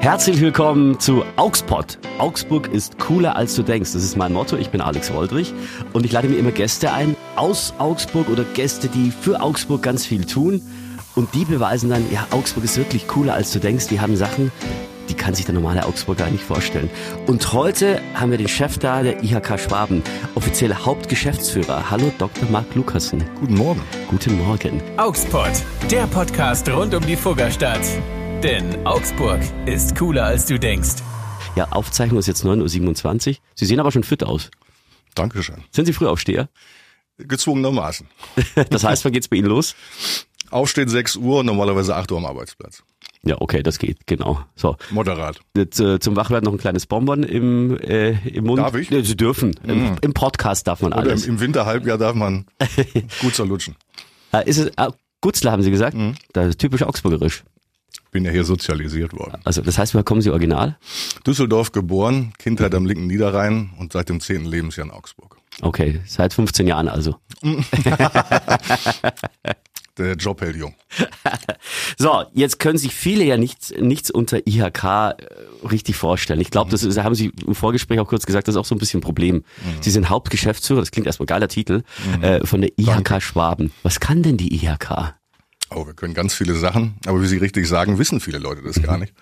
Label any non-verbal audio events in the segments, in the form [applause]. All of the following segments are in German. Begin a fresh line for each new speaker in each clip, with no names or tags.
Herzlich willkommen zu Augsburg. Augsburg ist cooler als du denkst. Das ist mein Motto. Ich bin Alex Woldrich und ich lade mir immer Gäste ein aus Augsburg oder Gäste, die für Augsburg ganz viel tun. Und die beweisen dann, ja, Augsburg ist wirklich cooler als du denkst. Die haben Sachen, die kann sich der normale Augsburger nicht vorstellen. Und heute haben wir den Chef da der IHK Schwaben, offizieller Hauptgeschäftsführer. Hallo Dr. Marc Lukassen.
Guten Morgen.
Guten Morgen.
Augsburg, der Podcast rund um die Fuggerstadt. Denn Augsburg ist cooler als du denkst.
Ja, Aufzeichnung ist jetzt 9.27 Uhr. Sie sehen aber schon fit aus.
Dankeschön.
Sind Sie Frühaufsteher?
Gezwungenermaßen. [laughs]
Das heißt, wann geht's bei Ihnen los?
Aufstehen 6 Uhr, normalerweise 8 Uhr am Arbeitsplatz.
Ja, okay, das geht, genau. So.
Moderat.
Jetzt, äh, zum Wachwerden noch ein kleines Bonbon im, äh, im Mund.
Darf ich?
Ja, Sie dürfen. Im, Im Podcast darf man
Oder
alles.
im, im Winterhalbjahr darf man [laughs] gut zerlutschen.
Äh, ist es, ah, Gutzler haben Sie gesagt?
Mhm.
Das ist typisch augsburgerisch.
Bin ja hier sozialisiert worden.
Also das heißt, woher kommen Sie original?
Düsseldorf geboren, Kindheit am linken Niederrhein und seit dem 10. Lebensjahr in Augsburg.
Okay, seit 15 Jahren also. [laughs]
Der Job hält jung. [laughs]
So, jetzt können sich viele ja nichts, nichts unter IHK äh, richtig vorstellen. Ich glaube, das ist, haben Sie im Vorgespräch auch kurz gesagt, das ist auch so ein bisschen ein Problem. Sie sind Hauptgeschäftsführer, das klingt erstmal geiler Titel, äh, von der IHK Schwaben. Was kann denn die IHK?
Oh, wir können ganz viele Sachen, aber wie Sie richtig sagen, wissen viele Leute das gar nicht.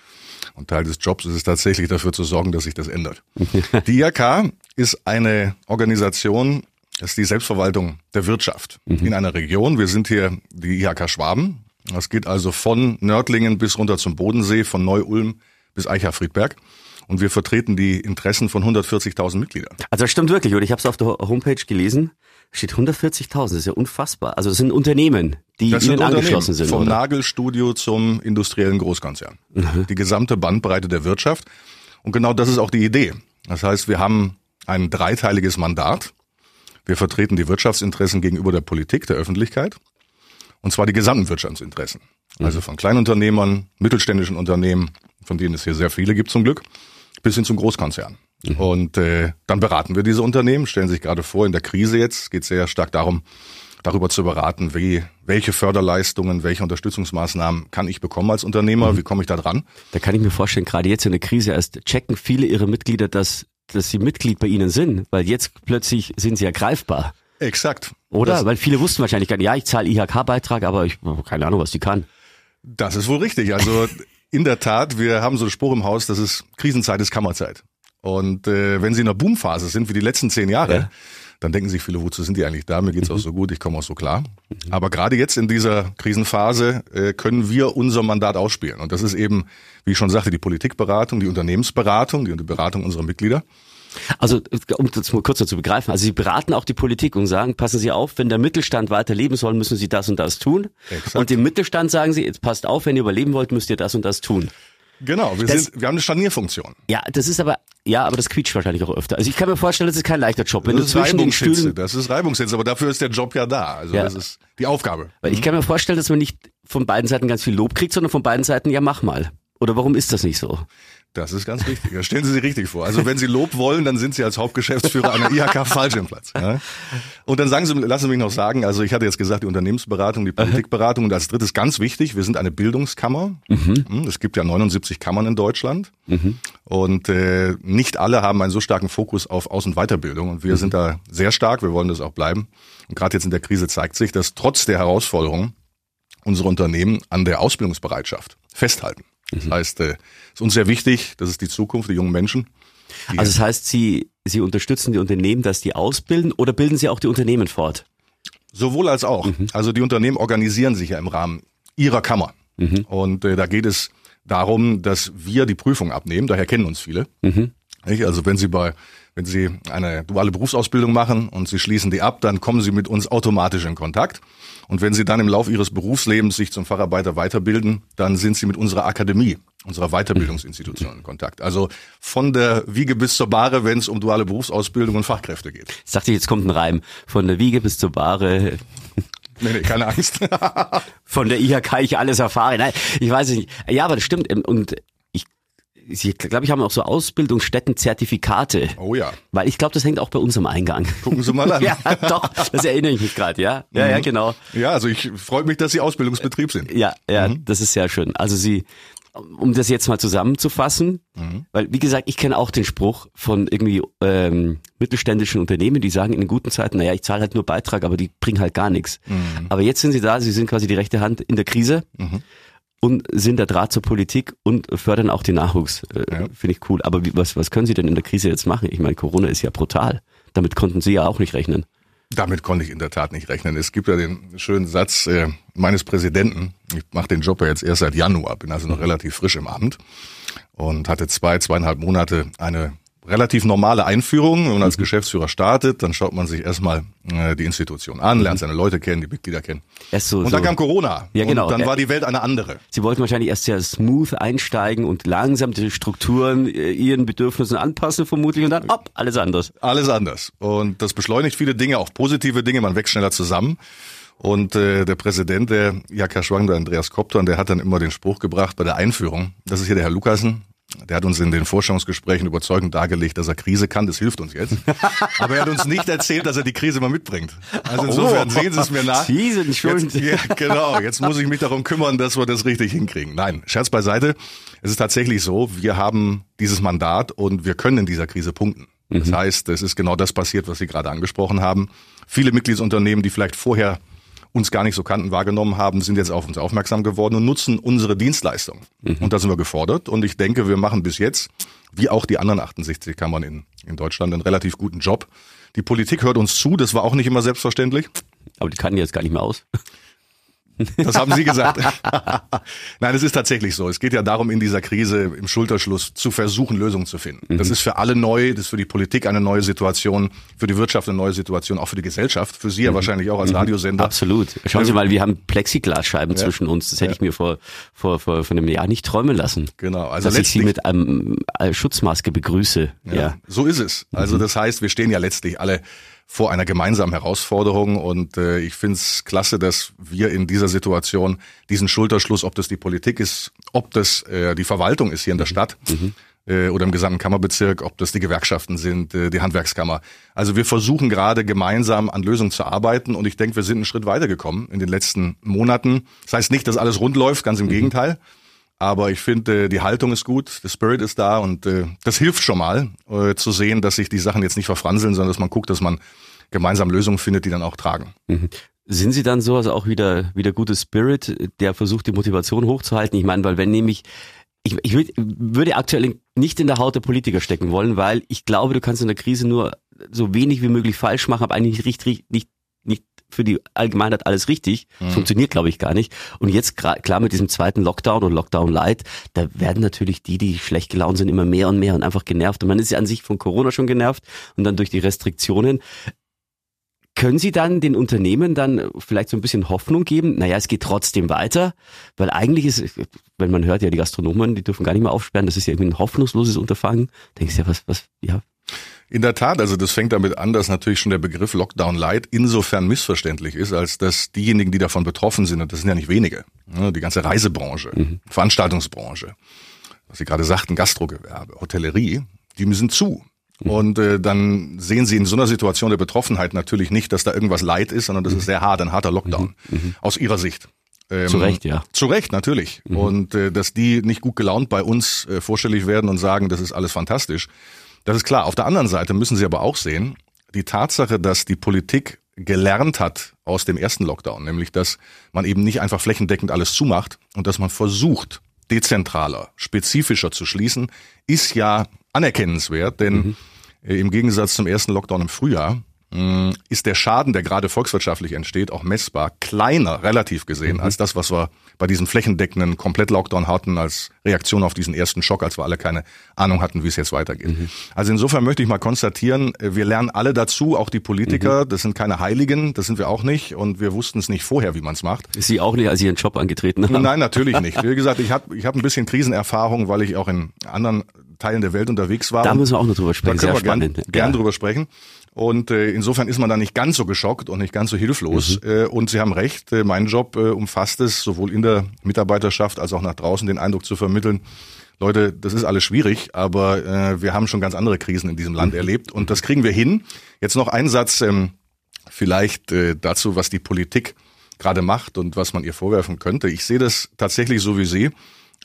Und Teil des Jobs ist es tatsächlich dafür zu sorgen, dass sich das ändert. [laughs] Die IHK ist eine Organisation, das ist die Selbstverwaltung der Wirtschaft in einer Region. Wir sind hier die IHK Schwaben. Das geht also von Nördlingen bis runter zum Bodensee, von Neu-Ulm bis Eicher-Friedberg. Und wir vertreten die Interessen von 140.000 Mitgliedern.
Also das stimmt wirklich, oder? Ich habe es auf der Ho- Homepage gelesen. Steht 140.000, das ist ja unfassbar. Also das sind Unternehmen, die
Das
Ihnen
sind
angeschlossen sind,
vom
oder?
Nagelstudio zum industriellen Großkonzern. Die gesamte Bandbreite der Wirtschaft. Und genau das ist auch die Idee. Das heißt, wir haben ein dreiteiliges Mandat. Wir vertreten die Wirtschaftsinteressen gegenüber der Politik, der Öffentlichkeit. Und zwar die gesamten Wirtschaftsinteressen. Also von Kleinunternehmern, mittelständischen Unternehmen, von denen es hier sehr viele gibt zum Glück, bis hin zum Großkonzern. Und äh, dann beraten wir diese Unternehmen, stellen sich gerade vor, in der Krise jetzt geht es sehr stark darum, darüber zu beraten, wie, welche Förderleistungen, welche Unterstützungsmaßnahmen kann ich bekommen als Unternehmer, wie komme ich da dran?
Da kann ich mir vorstellen, gerade jetzt in der Krise erst checken viele ihre Mitglieder, dass, dass sie Mitglied bei ihnen sind, weil jetzt plötzlich sind sie ja greifbar.
Exakt.
Oder?
Das,
weil viele wussten wahrscheinlich gar nicht, ja, ich zahle IHK-Beitrag, aber ich habe keine Ahnung, was die kann.
das ist wohl richtig. Also in der Tat, wir haben so einen Spruch im Haus, das ist Krisenzeit ist Kammerzeit. Und äh, wenn Sie in einer Boomphase sind, wie die letzten zehn Jahre,
Ja.
dann denken sich viele, wozu sind die eigentlich da? Mir geht's auch so gut, ich komme auch so klar. Aber gerade jetzt in dieser Krisenphase äh, können wir unser Mandat ausspielen. Und das ist eben, wie ich schon sagte, die Politikberatung, die Unternehmensberatung, die, die Beratung unserer Mitglieder.
Also, um das mal kurz zu begreifen, also Sie beraten auch die Politik und sagen, passen Sie auf, wenn der Mittelstand weiter leben soll, müssen Sie das und das tun.
Exakt.
Und dem Mittelstand sagen Sie, jetzt passt auf, wenn ihr überleben wollt, müsst ihr das und das tun.
Genau, wir,
Das-
sind, wir haben eine Scharnierfunktion.
Ja, das ist aber, ja, aber das quietscht wahrscheinlich auch öfter. Also ich kann mir vorstellen, das ist kein leichter Job. Wenn
Das ist Reibungshitze, das ist Reibungshitze, aber dafür ist der Job ja da. Also
Ja.
das ist die Aufgabe.
weil ich kann mir vorstellen, dass man nicht von beiden Seiten ganz viel Lob kriegt, sondern von beiden Seiten, ja, mach mal. Oder warum ist das nicht so?
Das ist ganz wichtig. Das stellen Sie sich richtig vor. Also wenn Sie Lob wollen, dann sind Sie als Hauptgeschäftsführer einer IHK falsch im Platz. Ja? Und dann sagen Sie, lassen Sie mich noch sagen, also ich hatte jetzt gesagt, die Unternehmensberatung, die Politikberatung und als drittes ganz wichtig, wir sind eine Bildungskammer. Hm, Es gibt ja 79 Kammern in Deutschland und äh, nicht alle haben einen so starken Fokus auf Aus- und Weiterbildung und wir sind da sehr stark, wir wollen das auch bleiben. Und gerade jetzt in der Krise zeigt sich, dass trotz der Herausforderungen unsere Unternehmen an der Ausbildungsbereitschaft festhalten. Das heißt, äh, ist uns sehr wichtig, das ist die Zukunft, die jungen Menschen. Die
Also das heißt, Sie, Sie unterstützen die Unternehmen, dass die ausbilden oder bilden Sie auch die Unternehmen fort?
sowohl als auch. Also die Unternehmen organisieren sich ja im Rahmen ihrer Kammer. Und äh, da geht es darum, dass wir die Prüfung abnehmen, daher kennen uns viele. Nicht? Also wenn Sie bei wenn Sie eine duale Berufsausbildung machen und Sie schließen die ab, dann kommen Sie mit uns automatisch in Kontakt. Und wenn Sie dann im Laufe Ihres Berufslebens sich zum Facharbeiter weiterbilden, dann sind Sie mit unserer Akademie, unserer Weiterbildungsinstitution in Kontakt. Also von der Wiege bis zur Bahre, wenn es um duale Berufsausbildung und Fachkräfte geht.
Jetzt dachte ich, jetzt kommt ein Reim. Von der Wiege bis zur Bahre, [laughs]
Nee, nee, keine Angst. [laughs]
von der IHK ich alles erfahre. Nein, ich weiß es nicht. Ja, aber das stimmt. Und ich, ich glaube, ich habe auch so Ausbildungsstätten-Zertifikate.
Oh ja.
Weil ich glaube, das hängt auch bei uns am Eingang.
Gucken Sie mal an. [laughs]
ja, doch, das erinnere ich mich gerade, ja. Ja, ja, genau.
Ja, also ich freue mich, dass Sie Ausbildungsbetrieb sind.
Ja, ja, das ist sehr schön. Also Sie, um das jetzt mal zusammenzufassen, mhm. weil wie gesagt, ich kenne auch den Spruch von irgendwie ähm, mittelständischen Unternehmen, die sagen in guten Zeiten, naja, ich zahle halt nur Beitrag, aber die bringen halt gar nichts. Mhm. Aber jetzt sind sie da, sie sind quasi die rechte Hand in der Krise. Mhm. Und sind der Draht zur Politik und fördern auch den Nachwuchs. Äh, ja. Finde ich cool. Aber wie, was, was können Sie denn in der Krise jetzt machen? Ich meine, Corona ist ja brutal. Damit konnten Sie ja auch nicht rechnen.
Damit konnte ich in der Tat nicht rechnen. Es gibt ja den schönen Satz äh, meines Präsidenten. Ich mache den Job ja jetzt erst seit Januar, bin also noch relativ frisch im Amt und hatte zwei, zweieinhalb Monate eine relativ normale Einführung. Wenn man als mhm. Geschäftsführer startet, dann schaut man sich erstmal äh, die Institution an, lernt mhm. seine Leute kennen, die Mitglieder kennen.
Erst so,
und dann so. kam Corona.
Ja, genau.
Und dann war die Welt eine andere.
Sie wollten wahrscheinlich erst sehr smooth einsteigen und langsam die Strukturen äh, ihren Bedürfnissen anpassen vermutlich und dann, hopp, alles anders.
Alles anders. Und das beschleunigt viele Dinge, auch positive Dinge. Man wächst schneller zusammen. Und äh, der Präsident, der Jaka Schwang, der Andreas Kopton, der hat dann immer den Spruch gebracht bei der Einführung. Das ist hier der Herr Lukasen, der hat uns in den Vorstellungsgesprächen überzeugend dargelegt, dass er Krise kann. Das hilft uns jetzt. [laughs] Aber er hat uns nicht erzählt, dass er die Krise mal mitbringt. Also insofern oh. sehen Sie es mir nach.
Sie sind schuld.
Jetzt, [laughs] ja, genau. Jetzt muss ich mich darum kümmern, dass wir das richtig hinkriegen. Nein, Scherz beiseite. Es ist tatsächlich so, wir haben dieses Mandat und wir können in dieser Krise punkten. Das mhm. heißt, es ist genau das passiert, was Sie gerade angesprochen haben. Viele Mitgliedsunternehmen, die vielleicht vorher uns gar nicht so kannten, wahrgenommen haben, sind jetzt auf uns aufmerksam geworden und nutzen unsere Dienstleistung. Mhm. Und da sind wir gefordert. Und ich denke, wir machen bis jetzt, wie auch die anderen 68 Kammern in, in Deutschland, einen relativ guten Job. Die Politik hört uns zu, das war auch nicht immer selbstverständlich.
Aber die kannten jetzt gar nicht mehr aus.
Das haben Sie gesagt. [laughs] Nein, es ist tatsächlich so. Es geht ja darum, in dieser Krise im Schulterschluss zu versuchen, Lösungen zu finden. Mhm. Das ist für alle neu, das ist für die Politik eine neue Situation, für die Wirtschaft eine neue Situation, auch für die Gesellschaft, für Sie ja mhm. wahrscheinlich auch als mhm. Radiosender.
Absolut. Schauen Sie mal, wir haben Plexiglasscheiben ja. zwischen uns. Das hätte ja. ich mir vor, vor, vor, vor einem Jahr nicht träumen lassen.
Genau.
Also dass ich Sie mit einem äh, Schutzmaske begrüße. Ja. ja.
So ist es. Also mhm. das heißt, wir stehen ja letztlich alle vor einer gemeinsamen Herausforderung. Und äh, ich finde es klasse, dass wir in dieser Situation diesen Schulterschluss, ob das die Politik ist, ob das äh, die Verwaltung ist hier in der mhm. Stadt mhm. äh, oder im gesamten Kammerbezirk, ob das die Gewerkschaften sind, äh, die Handwerkskammer. Also wir versuchen gerade gemeinsam an Lösungen zu arbeiten und ich denke, wir sind einen Schritt weitergekommen in den letzten Monaten. Das heißt nicht, dass alles rund läuft, ganz im mhm. Gegenteil. Aber ich finde, die Haltung ist gut, der Spirit ist da und äh, das hilft schon mal, äh, zu sehen, dass sich die Sachen jetzt nicht verfranseln, sondern dass man guckt, dass man gemeinsam Lösungen findet, die dann auch tragen.
Mhm. Sind Sie dann so, also auch wieder, wieder gutes Spirit, der versucht, die Motivation hochzuhalten? Ich meine, weil wenn nämlich ich, ich würd, würde aktuell nicht in der Haut der Politiker stecken wollen, weil ich glaube, du kannst in der Krise nur so wenig wie möglich falsch machen, aber eigentlich nicht, nicht, nicht für die Allgemeinheit alles richtig. Mhm. Funktioniert, glaube ich, gar nicht. Und jetzt klar mit diesem zweiten Lockdown und Lockdown Light, da werden natürlich die, die schlecht gelaunt sind, immer mehr und mehr und einfach genervt. Und man ist ja an sich von Corona schon genervt und dann durch die Restriktionen. Können Sie dann den Unternehmen dann vielleicht so ein bisschen Hoffnung geben? Naja, es geht trotzdem weiter, weil eigentlich ist, wenn man hört, ja, die Gastronomen, die dürfen gar nicht mehr aufsperren, das ist ja irgendwie ein hoffnungsloses Unterfangen. Denkst du ja, was, was, ja,
in der Tat, also das fängt damit an, dass natürlich schon der Begriff Lockdown Light insofern missverständlich ist, als dass diejenigen, die davon betroffen sind, und das sind ja nicht wenige, ne, die ganze Reisebranche, mhm. Veranstaltungsbranche, was Sie gerade sagten, Gastrogewerbe, Hotellerie, die müssen zu. Mhm. Und äh, dann sehen Sie in so einer Situation der Betroffenheit natürlich nicht, dass da irgendwas Leid ist, sondern das ist sehr hart, ein harter Lockdown mhm. mhm. aus Ihrer Sicht.
Ähm, zu Recht, ja.
Zu Recht, natürlich. Mhm. Und äh, dass die nicht gut gelaunt bei uns äh, vorstellig werden und sagen, das ist alles fantastisch, das ist klar. Auf der anderen Seite müssen Sie aber auch sehen, die Tatsache, dass die Politik gelernt hat aus dem ersten Lockdown, nämlich dass man eben nicht einfach flächendeckend alles zumacht und dass man versucht, dezentraler, spezifischer zu schließen, ist ja anerkennenswert, denn mhm. im Gegensatz zum ersten Lockdown im Frühjahr Mm, ist der Schaden, der gerade volkswirtschaftlich entsteht, auch messbar kleiner, relativ gesehen, mhm. als das, was wir bei diesem flächendeckenden Komplett-Lockdown hatten, als Reaktion auf diesen ersten Schock, als wir alle keine Ahnung hatten, wie es jetzt weitergeht. Mhm. Also insofern möchte ich mal konstatieren, wir lernen alle dazu, auch die Politiker, mhm. das sind keine Heiligen, das sind wir auch nicht und wir wussten es nicht vorher, wie man es macht.
Sie auch nicht, als Sie Ihren Job angetreten haben? [laughs]
Nein, natürlich nicht. Wie gesagt, ich habe ich hab ein bisschen Krisenerfahrung, weil ich auch in anderen Teilen der Welt unterwegs war.
Da müssen wir auch noch drüber sprechen.
Da können Sehr wir spannend. gern, gern ja. drüber sprechen. Und äh, insofern ist man da nicht ganz so geschockt und nicht ganz so hilflos. Mhm. Äh, und Sie haben recht, äh, mein Job äh, umfasst es, sowohl in der Mitarbeiterschaft als auch nach draußen den Eindruck zu vermitteln, Leute, das ist alles schwierig, aber äh, wir haben schon ganz andere Krisen in diesem Land mhm. erlebt und das kriegen wir hin. Jetzt noch ein Satz ähm, vielleicht äh, dazu, was die Politik gerade macht und was man ihr vorwerfen könnte. Ich sehe das tatsächlich so wie Sie.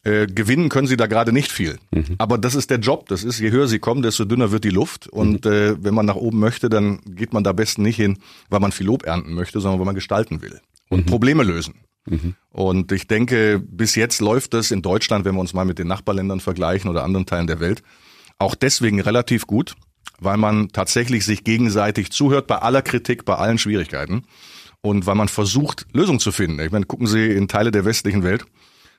Äh, gewinnen können sie da gerade nicht viel. Mhm. Aber das ist der Job. Das ist, je höher sie kommen, desto dünner wird die Luft. Und mhm. äh, wenn man nach oben möchte, dann geht man da besten nicht hin, weil man viel Lob ernten möchte, sondern weil man gestalten will und mhm. Probleme lösen. Mhm. Und ich denke, bis jetzt läuft es in Deutschland, wenn wir uns mal mit den Nachbarländern vergleichen oder anderen Teilen der Welt, auch deswegen relativ gut, weil man tatsächlich sich gegenseitig zuhört bei aller Kritik, bei allen Schwierigkeiten und weil man versucht, Lösungen zu finden. Ich meine, gucken Sie in Teile der westlichen Welt,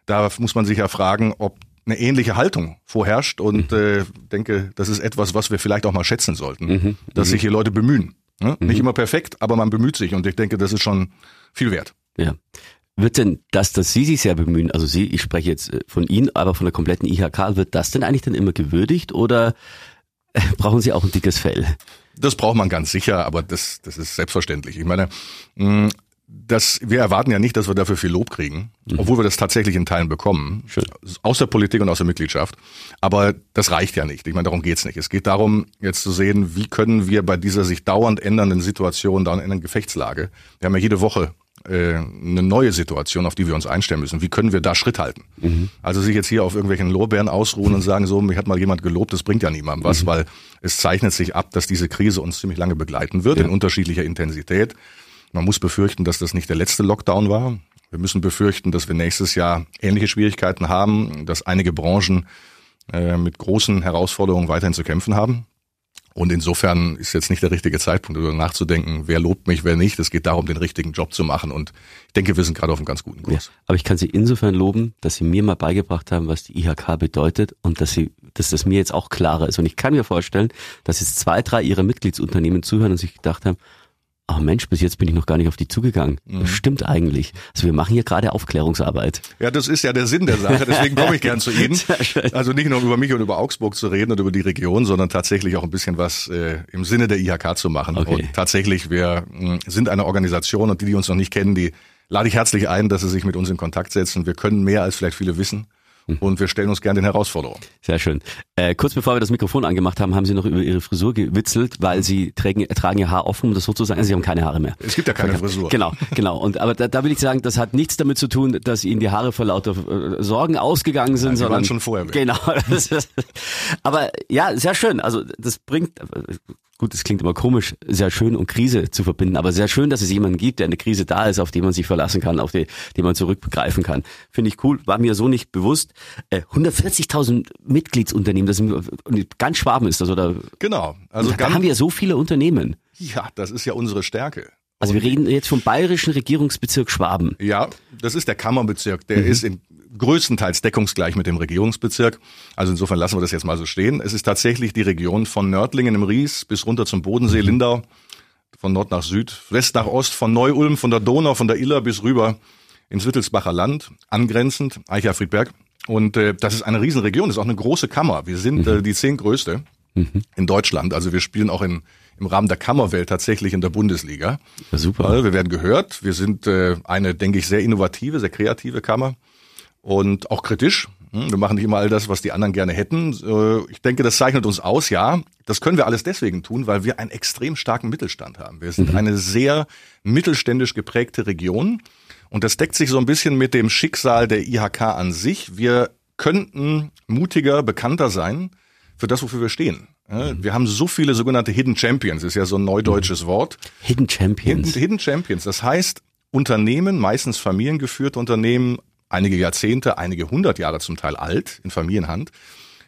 da muss man sich ja fragen, ob eine ähnliche Haltung vorherrscht und mhm. äh, denke, das ist etwas, was wir vielleicht auch mal schätzen sollten, mhm. dass sich hier Leute bemühen. Ne? Mhm. Nicht immer perfekt, aber man bemüht sich und ich denke, das ist schon viel wert.
Ja. Wird denn das, dass Sie sich sehr bemühen, also Sie, ich spreche jetzt äh, von Ihnen, aber von der kompletten IHK, wird das denn eigentlich dann immer gewürdigt oder äh, brauchen Sie auch ein dickes Fell?
Das braucht man ganz sicher, aber das, das ist selbstverständlich. Ich meine, das, wir erwarten ja nicht, dass wir dafür viel Lob kriegen, mhm. obwohl wir das tatsächlich in Teilen bekommen, Schön. aus der Politik und aus der Mitgliedschaft. Aber das reicht ja nicht. Ich meine, darum geht's nicht. Es geht darum, jetzt zu sehen, wie können wir bei dieser sich dauernd ändernden Situation, dauernd ändernden Gefechtslage, wir haben ja jede Woche äh, eine neue Situation, auf die wir uns einstellen müssen. Wie können wir da Schritt halten? Mhm. Also sich jetzt hier auf irgendwelchen Lorbeeren ausruhen und sagen, so, mich hat mal jemand gelobt, das bringt ja niemandem was, mhm. weil es zeichnet sich ab, dass diese Krise uns ziemlich lange begleiten wird, ja. in unterschiedlicher Intensität. Man muss befürchten, dass das nicht der letzte Lockdown war. Wir müssen befürchten, dass wir nächstes Jahr ähnliche Schwierigkeiten haben, dass einige Branchen äh, mit großen Herausforderungen weiterhin zu kämpfen haben. Und insofern ist jetzt nicht der richtige Zeitpunkt, darüber nachzudenken, wer lobt mich, wer nicht. Es geht darum, den richtigen Job zu machen. Und ich denke, wir sind gerade auf einem ganz guten Kurs.
Ja, aber ich kann Sie insofern loben, dass Sie mir mal beigebracht haben, was die IHK bedeutet und dass Sie, dass das mir jetzt auch klarer ist. Und ich kann mir vorstellen, dass jetzt zwei, drei Ihrer Mitgliedsunternehmen zuhören und sich gedacht haben, Ach Mensch, bis jetzt bin ich noch gar nicht auf die zugegangen. Das mhm. stimmt eigentlich. Also wir machen hier gerade Aufklärungsarbeit.
Ja, das ist ja der Sinn der Sache. Deswegen komme ich gern zu Ihnen. [laughs] Also nicht nur über mich und über Augsburg zu reden und über die Region, sondern tatsächlich auch ein bisschen was äh, im Sinne der IHK zu machen. Okay. Und tatsächlich, wir mh, sind eine Organisation und die, die uns noch nicht kennen, die lade ich herzlich ein, dass sie sich mit uns in Kontakt setzen. Wir können mehr, als vielleicht viele wissen. Mhm. Und wir stellen uns gerne den Herausforderungen.
Sehr schön. Äh, kurz bevor wir das Mikrofon angemacht haben, haben Sie noch über Ihre Frisur gewitzelt, weil Sie tragen, tragen Ihr Haar offen, um das so zu sagen. Also Sie haben keine Haare mehr.
Es gibt ja keine Frisur.
Genau, genau. Und aber da, da will ich sagen, das hat nichts damit zu tun, dass Ihnen die Haare vor lauter äh, Sorgen ausgegangen sind,
Nein,
sondern
waren schon vorher. Weg.
Genau. [laughs] aber ja, sehr schön. Also das bringt gut, es klingt immer komisch, sehr schön und Krise zu verbinden, aber sehr schön, dass es jemanden gibt, der eine Krise da ist, auf den man sich verlassen kann, auf die, den man zurückgreifen kann. Finde ich cool, war mir so nicht bewusst. Äh, 140.000 Mitgliedsunternehmen, das sind, ganz Schwaben ist das, oder?
Genau.
Also da haben wir so viele Unternehmen.
Ja, das ist ja unsere Stärke.
Also wir reden jetzt vom bayerischen Regierungsbezirk Schwaben.
Ja, das ist der Kammerbezirk. Der mhm. ist in größtenteils deckungsgleich mit dem Regierungsbezirk. Also insofern lassen wir das jetzt mal so stehen. Es ist tatsächlich die Region von Nördlingen im Ries bis runter zum Bodensee, mhm. Lindau, von Nord nach Süd, West nach Ost, von Neu-Ulm, von der Donau, von der Iller bis rüber ins Wittelsbacher Land, angrenzend, Eicher-Friedberg. Und äh, das ist eine Riesenregion, das ist auch eine große Kammer. Wir sind äh, die zehntgrößte mhm. in Deutschland. Also wir spielen auch in, im Rahmen der Kammerwelt tatsächlich in der Bundesliga.
Ja, super.
Also wir werden gehört. Wir sind äh, eine, denke ich, sehr innovative, sehr kreative Kammer und auch kritisch. Hm, wir machen nicht immer all das, was die anderen gerne hätten. Äh, ich denke, das zeichnet uns aus, ja. Das können wir alles deswegen tun, weil wir einen extrem starken Mittelstand haben. Wir sind mhm. eine sehr mittelständisch geprägte Region. Und das deckt sich so ein bisschen mit dem Schicksal der IHK an sich. Wir könnten mutiger, bekannter sein für das, wofür wir stehen. Mhm. Wir haben so viele sogenannte Hidden Champions, ist ja so ein neudeutsches mhm. Wort.
Hidden Champions.
Hidden, Hidden Champions. Das heißt, Unternehmen, meistens familiengeführte Unternehmen, einige Jahrzehnte, einige hundert Jahre zum Teil alt, in Familienhand,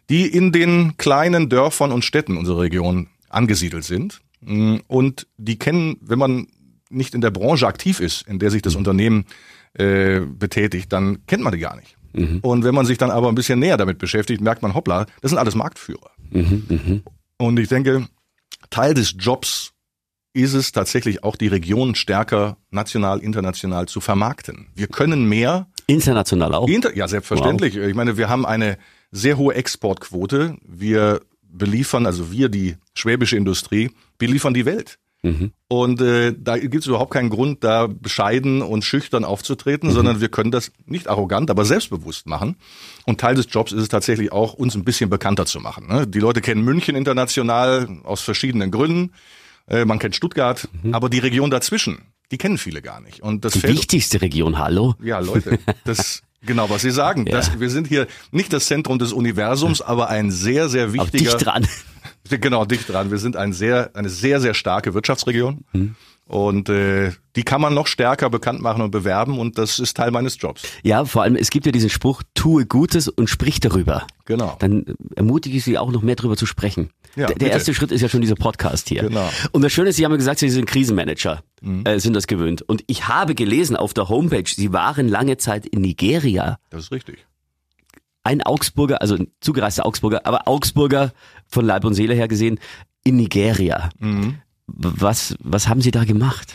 die in den kleinen Dörfern und Städten unserer Region angesiedelt sind. Mm, und die kennen, wenn man nicht in der Branche aktiv ist, in der sich das mhm. Unternehmen äh, betätigt, dann kennt man die gar nicht. Mhm. Und wenn man sich dann aber ein bisschen näher damit beschäftigt, merkt man, hoppla, das sind alles Marktführer. Mhm, mh. Und ich denke, Teil des Jobs ist es tatsächlich auch die Region stärker national, international zu vermarkten. Wir können mehr
International auch?
Inter ja, selbstverständlich. Wow. Ich meine, wir haben eine sehr hohe Exportquote. Wir beliefern, also wir, die schwäbische Industrie, beliefern die Welt. Mhm. Und äh, da gibt es überhaupt keinen Grund, da bescheiden und schüchtern aufzutreten, mhm. sondern wir können das nicht arrogant, aber selbstbewusst machen. Und Teil des Jobs ist es tatsächlich auch, uns ein bisschen bekannter zu machen. Ne? Die Leute kennen München international aus verschiedenen Gründen. Äh, man kennt Stuttgart, mhm. aber die Region dazwischen, die kennen viele gar nicht. Und das
die
fällt,
wichtigste Region, hallo?
Ja, Leute, das [laughs] Genau, was Sie sagen.
Ja.
Das, wir sind hier nicht das Zentrum des Universums, aber ein sehr, sehr
Auch
wichtiger.
dicht dran. [laughs]
Genau, dicht dran. Wir sind ein sehr, eine sehr, sehr starke Wirtschaftsregion.
Mhm.
Und äh, die kann man noch stärker bekannt machen und bewerben und das ist Teil meines Jobs.
Ja, vor allem, es gibt ja diesen Spruch, tue Gutes und sprich darüber.
Genau.
Dann ermutige ich Sie auch noch mehr darüber zu sprechen.
Ja,
der, erste Schritt ist ja schon dieser Podcast hier.
Genau.
Und das Schöne ist, Sie haben ja gesagt, Sie sind Krisenmanager, äh, sind das gewöhnt. Und ich habe gelesen auf der Homepage, Sie waren lange Zeit in Nigeria.
Das ist richtig.
Ein Augsburger, also ein zugereister Augsburger, aber Augsburger von Leib und Seele her gesehen, in Nigeria.
Mhm.
Was, was haben Sie da gemacht?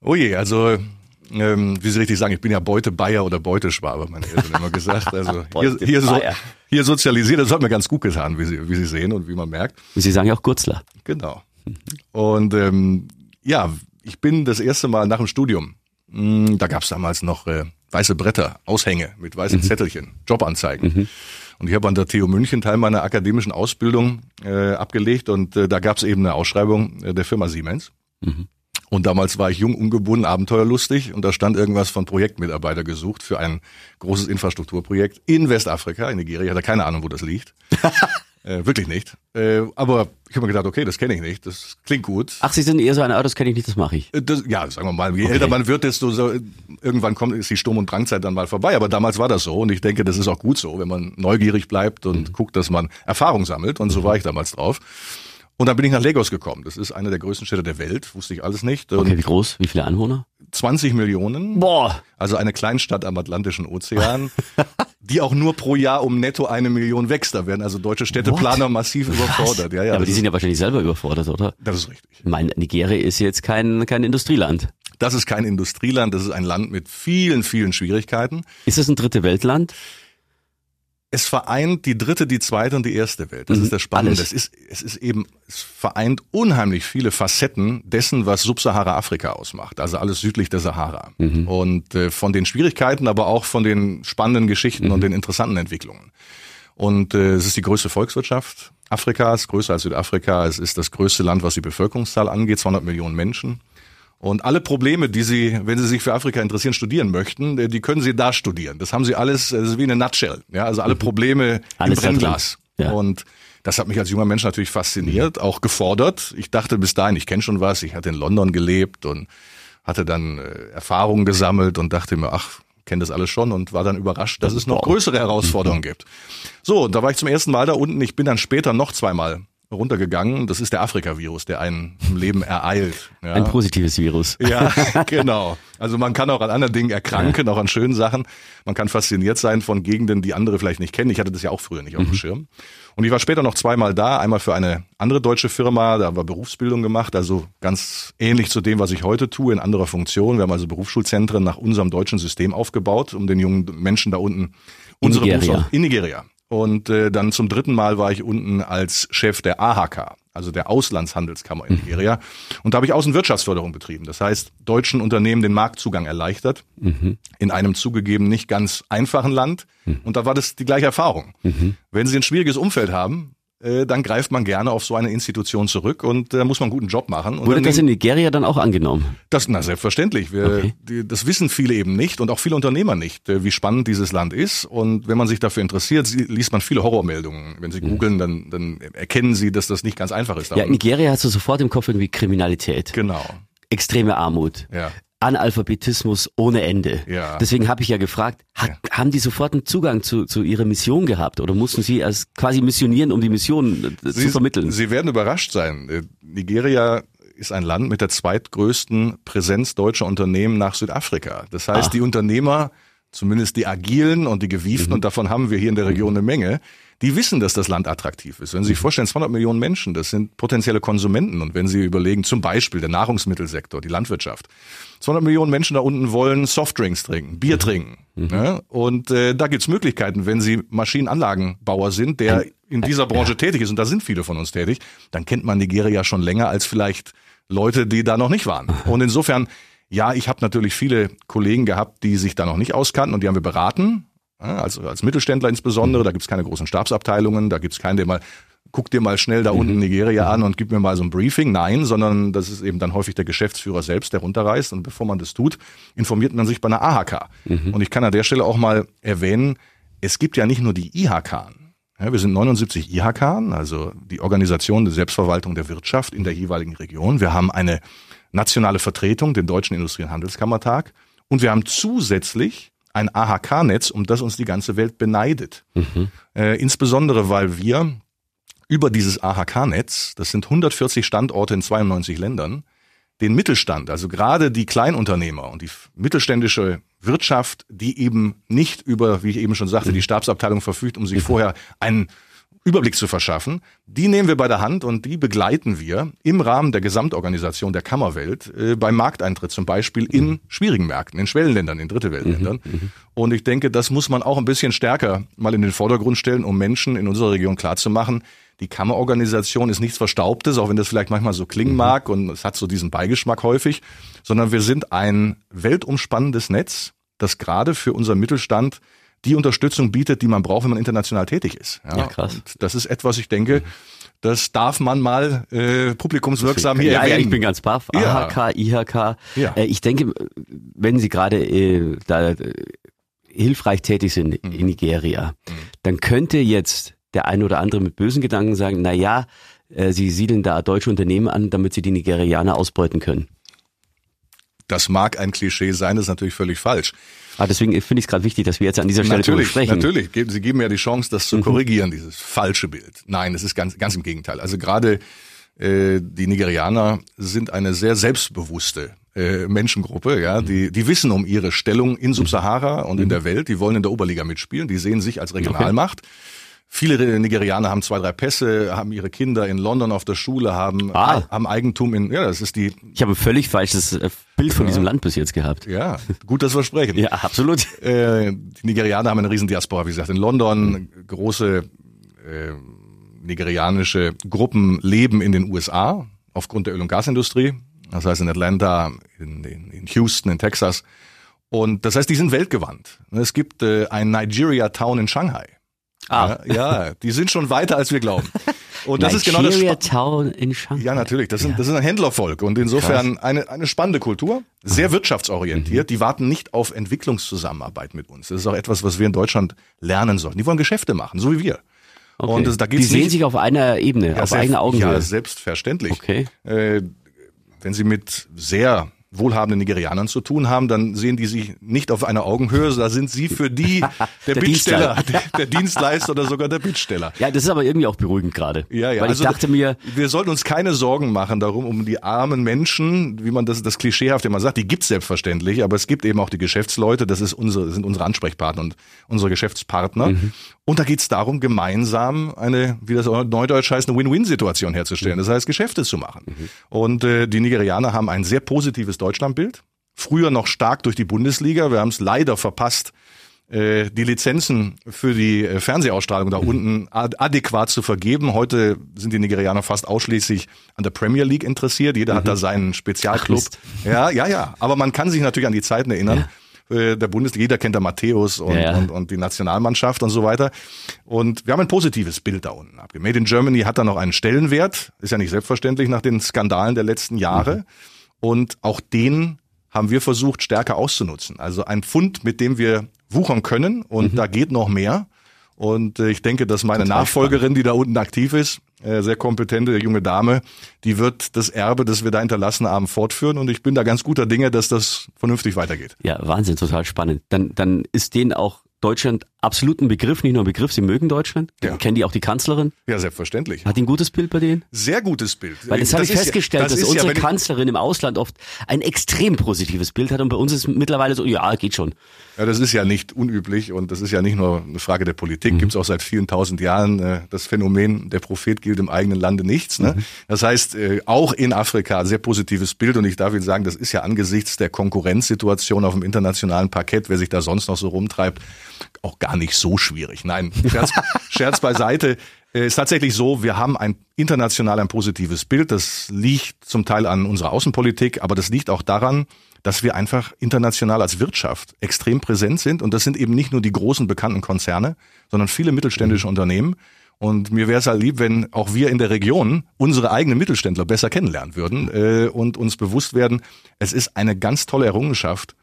Oh je, also ähm, wie Sie richtig sagen, ich bin ja Beute-Bayer oder Beuteschwabe, meine Eltern immer gesagt. Also [laughs] hier, hier, so, hier sozialisiert, das hat mir ganz gut getan, wie Sie, wie Sie sehen und wie man merkt.
Sie sagen ja auch Gurzler.
Genau. Und ähm, ja, ich bin das erste Mal nach dem Studium, mh, da gab's damals noch äh, weiße Bretter, Aushänge mit weißen Zettelchen, Jobanzeigen. Und ich habe an der TU München Teil meiner akademischen Ausbildung äh, abgelegt und äh, da gab's eben eine Ausschreibung äh, der Firma Siemens. Und damals war ich jung, ungebunden, abenteuerlustig und da stand irgendwas von Projektmitarbeiter gesucht für ein großes Infrastrukturprojekt in Westafrika, in Nigeria. Ich hatte keine Ahnung, wo das liegt. [laughs] äh, wirklich nicht. Äh, aber ich habe mir gedacht, okay, das kenne ich nicht, das klingt gut.
Ach, Sie sind eher so einer, oh, das kenne ich nicht, das mache ich.
Äh, Das, ja, sagen wir mal, je älter man wird, desto so, irgendwann kommt ist die Sturm- und Drangzeit dann mal vorbei. Aber damals war das so und ich denke, das ist auch gut so, wenn man neugierig bleibt und guckt, dass man Erfahrung sammelt. Und so war ich damals drauf. Und dann bin ich nach Lagos gekommen. Das ist eine der größten Städte der Welt, wusste ich alles nicht. Und
Okay, wie groß? Wie viele Anwohner?
20 Millionen,
Boah.
also eine Kleinstadt am Atlantischen Ozean, [laughs] die auch nur pro Jahr um netto eine Million wächst. Da werden also deutsche Städteplaner massiv überfordert. Ja, ja,
aber die sind ja wahrscheinlich selber überfordert, oder?
das ist richtig.
Ich meine, Nigeria ist jetzt kein, kein Industrieland.
Das ist kein Industrieland, das ist ein Land mit vielen, vielen Schwierigkeiten.
Ist es ein dritte Weltland?
Es vereint die dritte, die zweite und die erste Welt. Das
Mhm,
ist das Spannende. Es ist, es ist eben, es vereint unheimlich viele Facetten dessen, was Subsahara-Afrika ausmacht. Also alles südlich der Sahara.
Mhm.
Und äh, von den Schwierigkeiten, aber auch von den spannenden Geschichten
Mhm.
und den interessanten Entwicklungen. Und äh, es ist die größte Volkswirtschaft Afrikas, größer als Südafrika. Es ist das größte Land, was die Bevölkerungszahl angeht, 200 Millionen Menschen. Und alle Probleme, die Sie, wenn Sie sich für Afrika interessieren, studieren möchten, äh, die können Sie da studieren. Das haben Sie alles, äh, das ist wie eine Nutshell. Ja, also alle Probleme
Mhm. Alles
im. Brennglas.
Ja.
Und das hat mich als junger Mensch natürlich fasziniert, auch gefordert. Ich dachte bis dahin, ich kenne schon was. Ich hatte in London gelebt und hatte dann äh, Erfahrungen gesammelt und dachte mir, ach, kenne das alles schon und war dann überrascht, dass es noch größere Herausforderungen gibt. So, und da war ich zum ersten Mal da unten. Ich bin dann später noch zweimal runtergegangen. Das ist der Afrika-Virus, der einen im Leben ereilt. Ja.
Ein positives Virus.
Ja, [laughs] genau. Also man kann auch an anderen Dingen erkranken, auch an schönen Sachen. Man kann fasziniert sein von Gegenden, die andere vielleicht nicht kennen. Ich hatte das ja auch früher nicht auf dem Schirm. Und ich war später noch zweimal da, einmal für eine andere deutsche Firma, da haben wir Berufsbildung gemacht, also ganz ähnlich zu dem, was ich heute tue, in anderer Funktion. Wir haben also Berufsschulzentren nach unserem deutschen System aufgebaut, um den jungen Menschen da unten unsere
Nigeria.
In Nigeria. Und äh, dann zum dritten Mal war ich unten als Chef der AHK, also der Auslandshandelskammer in Nigeria. Und da habe ich Außenwirtschaftsförderung betrieben. Das heißt, deutschen Unternehmen den Marktzugang erleichtert in einem zugegeben nicht ganz einfachen Land. Und da war das die gleiche Erfahrung. Wenn Sie ein schwieriges Umfeld haben, äh, dann greift man gerne auf so eine Institution zurück und da muss man einen guten Job machen. Und
Wurde das in Nigeria dann auch angenommen?
das, na selbstverständlich. Wir,
Okay.
die, das wissen viele eben nicht und auch viele Unternehmer nicht, äh, wie spannend dieses Land ist. Und wenn man sich dafür interessiert, sie- liest man viele Horrormeldungen. Wenn Sie googeln, dann, dann erkennen Sie, dass das nicht ganz einfach ist.
Ja. Nigeria hast du sofort im Kopf irgendwie Kriminalität,
genau.
extreme Armut,
Ja.
Analphabetismus ohne Ende.
Ja.
Deswegen habe ich ja gefragt, hat, haben die sofort einen Zugang zu, zu ihrer Mission gehabt oder mussten sie als quasi missionieren, um die Mission äh, zu vermitteln?
Sie werden überrascht sein. Äh, Nigeria ist ein Land mit der zweitgrößten Präsenz deutscher Unternehmen nach Südafrika. Das heißt,
Ah.
die Unternehmer, zumindest die agilen und die gewieften,
Mhm.
und davon haben wir hier in der Region eine Menge, die wissen, dass das Land attraktiv ist. Wenn Sie sich vorstellen, 200 Millionen Menschen, das sind potenzielle Konsumenten. Und wenn Sie überlegen, zum Beispiel der Nahrungsmittelsektor, die Landwirtschaft, 200 Millionen Menschen da unten wollen Softdrinks trinken, Bier trinken. Ne? Und äh, da gibt's Möglichkeiten, wenn Sie Maschinenanlagenbauer sind, der in dieser Branche tätig ist, und da sind viele von uns tätig, dann kennt man Nigeria schon länger als vielleicht Leute, die da noch nicht waren. [laughs] Und insofern, ja, ich habe natürlich viele Kollegen gehabt, die sich da noch nicht auskannten und die haben wir beraten. Ja, als, als Mittelständler insbesondere, da gibt's keine großen Stabsabteilungen, da gibt's keinen, der mal guck dir mal schnell da
Mhm.
unten Nigeria an und gib mir mal so ein Briefing. Nein, sondern das ist eben dann häufig der Geschäftsführer selbst, der runterreist. Und bevor man das tut, informiert man sich bei einer AHK.
Mhm.
Und ich kann an der Stelle auch mal erwähnen, es gibt ja nicht nur die IHK. Ja, wir sind 79 IHK, also die Organisation der Selbstverwaltung der Wirtschaft in der jeweiligen Region. Wir haben eine nationale Vertretung, den Deutschen Industrie- und Handelskammertag. Und wir haben zusätzlich ein AHK-Netz, um das uns die ganze Welt beneidet. Äh, insbesondere, weil wir über dieses AHK-Netz, das sind 140 Standorte in 92 Ländern, den Mittelstand, also gerade die Kleinunternehmer und die mittelständische Wirtschaft, die eben nicht über, wie ich eben schon sagte, die Stabsabteilung verfügt, um sich vorher einen Überblick zu verschaffen, die nehmen wir bei der Hand und die begleiten wir im Rahmen der Gesamtorganisation der Kammerwelt äh, beim Markteintritt zum Beispiel in schwierigen Märkten, in Schwellenländern, in dritte Weltländern. Und ich denke, das muss man auch ein bisschen stärker mal in den Vordergrund stellen, um Menschen in unserer Region klarzumachen, die Kammerorganisation ist nichts Verstaubtes, auch wenn das vielleicht manchmal so klingen mag und es hat so diesen Beigeschmack häufig, sondern wir sind ein weltumspannendes Netz, das gerade für unseren Mittelstand die Unterstützung bietet, die man braucht, wenn man international tätig ist.
Ja, krass.
Und das ist etwas, ich denke, das darf man mal äh, publikumswirksam hier
ja,
erwähnen.
ja, ich bin ganz baff.
Ja.
AHK, IHK.
Ja.
Äh, ich denke, wenn Sie gerade äh, da äh, hilfreich tätig sind
Mhm.
in Nigeria, dann könnte jetzt der eine oder andere mit bösen Gedanken sagen, na ja, äh, Sie siedeln da deutsche Unternehmen an, damit Sie die Nigerianer ausbeuten können.
Das mag ein Klischee sein, das ist natürlich völlig falsch.
Ah, deswegen finde ich es gerade wichtig, dass wir jetzt an dieser Stelle
Natürlich,
sprechen. Mhm.
natürlich. Geben- Sie geben ja die Chance, das zu korrigieren, dieses falsche Bild. Nein, es ist ganz, ganz im Gegenteil. Also gerade äh, die Nigerianer sind eine sehr selbstbewusste äh, Menschengruppe, ja,
Mhm.
die, die wissen um ihre Stellung in Subsahara und in der Welt, die wollen in der Oberliga mitspielen, die sehen sich als Regionalmacht. Viele Nigerianer haben zwei, drei Pässe, haben ihre Kinder in London auf der Schule, haben,
Ah.
haben Eigentum in, ja, das ist die,
Ich habe ein völlig falsches äh, Bild von diesem Land bis jetzt gehabt.
ja, gut das Versprechen. [laughs]
Ja, absolut.
Äh, die Nigerianer haben eine riesen Diaspora, wie gesagt, in London. Große äh, nigerianische Gruppen leben in den USA aufgrund der Öl- und Gasindustrie. Das heißt in Atlanta, in, in, in Houston, in Texas. Und das heißt, die sind weltgewandt. Es gibt äh, ein Nigeria Town in Shanghai.
Ah.
Ja, ja, die sind schon weiter, als wir glauben. [laughs] Und das ist genau das
Town in Shanghai.
ja, natürlich. Das, sind, das ist ein Händlervolk und insofern eine, eine spannende Kultur, sehr wirtschaftsorientiert. Die warten nicht auf Entwicklungszusammenarbeit mit uns. Das ist auch etwas, was wir in Deutschland lernen sollen. Die wollen Geschäfte machen, so wie wir.
Okay.
Und das, da
die
geht's
sehen
nicht,
sich auf einer Ebene,
ja,
auf eigener Augenhöhe.
Ja, selbstverständlich.
Okay.
Äh, wenn Sie mit sehr wohlhabenden Nigerianern zu tun haben, dann sehen die sich nicht auf einer Augenhöhe, da sind sie für die [laughs] der,
Der
Bittsteller,
Dienstleister.
der, Dienstleister oder sogar der Bittsteller.
Ja, das ist aber irgendwie auch beruhigend gerade.
Ja, ja.
Weil
also
ich dachte mir,
wir sollten uns keine Sorgen machen darum, um die armen Menschen, wie man das, das klischeehaft immer sagt, die gibt's selbstverständlich, aber es gibt eben auch die Geschäftsleute, das ist unsere, sind unsere Ansprechpartner und unsere Geschäftspartner.
Mhm.
Und da geht's darum, gemeinsam eine, wie das neudeutsch heißt, eine Win-Win-Situation herzustellen. Das heißt, Geschäfte zu machen.
Mhm.
Und äh, die Nigerianer haben ein sehr positives Deutschlandbild. Früher noch stark durch die Bundesliga. Wir haben es leider verpasst, äh, die Lizenzen für die äh, Fernsehausstrahlung da unten ad adäquat zu vergeben. Heute sind die Nigerianer fast ausschließlich an der Premier League interessiert. Jeder hat da seinen Spezialclub. Ja, ja, ja. Aber man kann sich natürlich an die Zeiten erinnern. Äh, Der Bundesliga, jeder kennt da Matthäus und,
Ja,
und, und die Nationalmannschaft und so weiter. Und wir haben ein positives Bild da unten abgegeben. Made in Germany hat da noch einen Stellenwert. Ist ja nicht selbstverständlich nach den Skandalen der letzten Jahre. Und auch den haben wir versucht, stärker auszunutzen. Also ein Pfund, mit dem wir wuchern können und da geht noch mehr. Und äh, ich denke, dass meine Nachfolgerin, die da unten aktiv ist, äh, sehr kompetente junge Dame, die wird das Erbe, das wir da hinterlassen haben, fortführen. Und ich bin da ganz guter Dinge, dass das vernünftig weitergeht.
ja, Wahnsinn, total spannend. Dann, dann ist denen auch Deutschland absolut ein Begriff, nicht nur ein Begriff, sie mögen Deutschland.
Ja.
Kennen die auch die Kanzlerin?
Ja, selbstverständlich.
Hat die ein gutes Bild bei denen?
Sehr gutes Bild.
Weil das habe ich
ist ja-
festgestellt,
das
dass
ja,
unsere
ich-
Kanzlerin im Ausland oft ein extrem positives Bild hat und bei uns ist mittlerweile so, ja, geht schon.
Ja, das ist ja nicht unüblich und das ist ja nicht nur eine Frage der Politik,
Mhm.
gibt's auch seit vielen tausend Jahren äh, das Phänomen, der Prophet gilt im eigenen Lande nichts. Ne?
Mhm.
Das heißt, äh, auch in Afrika sehr positives Bild und ich darf Ihnen sagen, das ist ja angesichts der Konkurrenzsituation auf dem internationalen Parkett, wer sich da sonst noch so rumtreibt, auch gar nicht so schwierig. Nein, Scherz, [laughs] Scherz beiseite. Es ist tatsächlich so, wir haben ein international ein positives Bild. Das liegt zum Teil an unserer Außenpolitik, aber das liegt auch daran, dass wir einfach international als Wirtschaft extrem präsent sind. Und das sind eben nicht nur die großen bekannten Konzerne, sondern viele mittelständische Unternehmen. Und mir wäre es halt lieb, wenn auch wir in der Region unsere eigenen Mittelständler besser kennenlernen würden äh, und uns bewusst werden, es ist eine ganz tolle Errungenschaft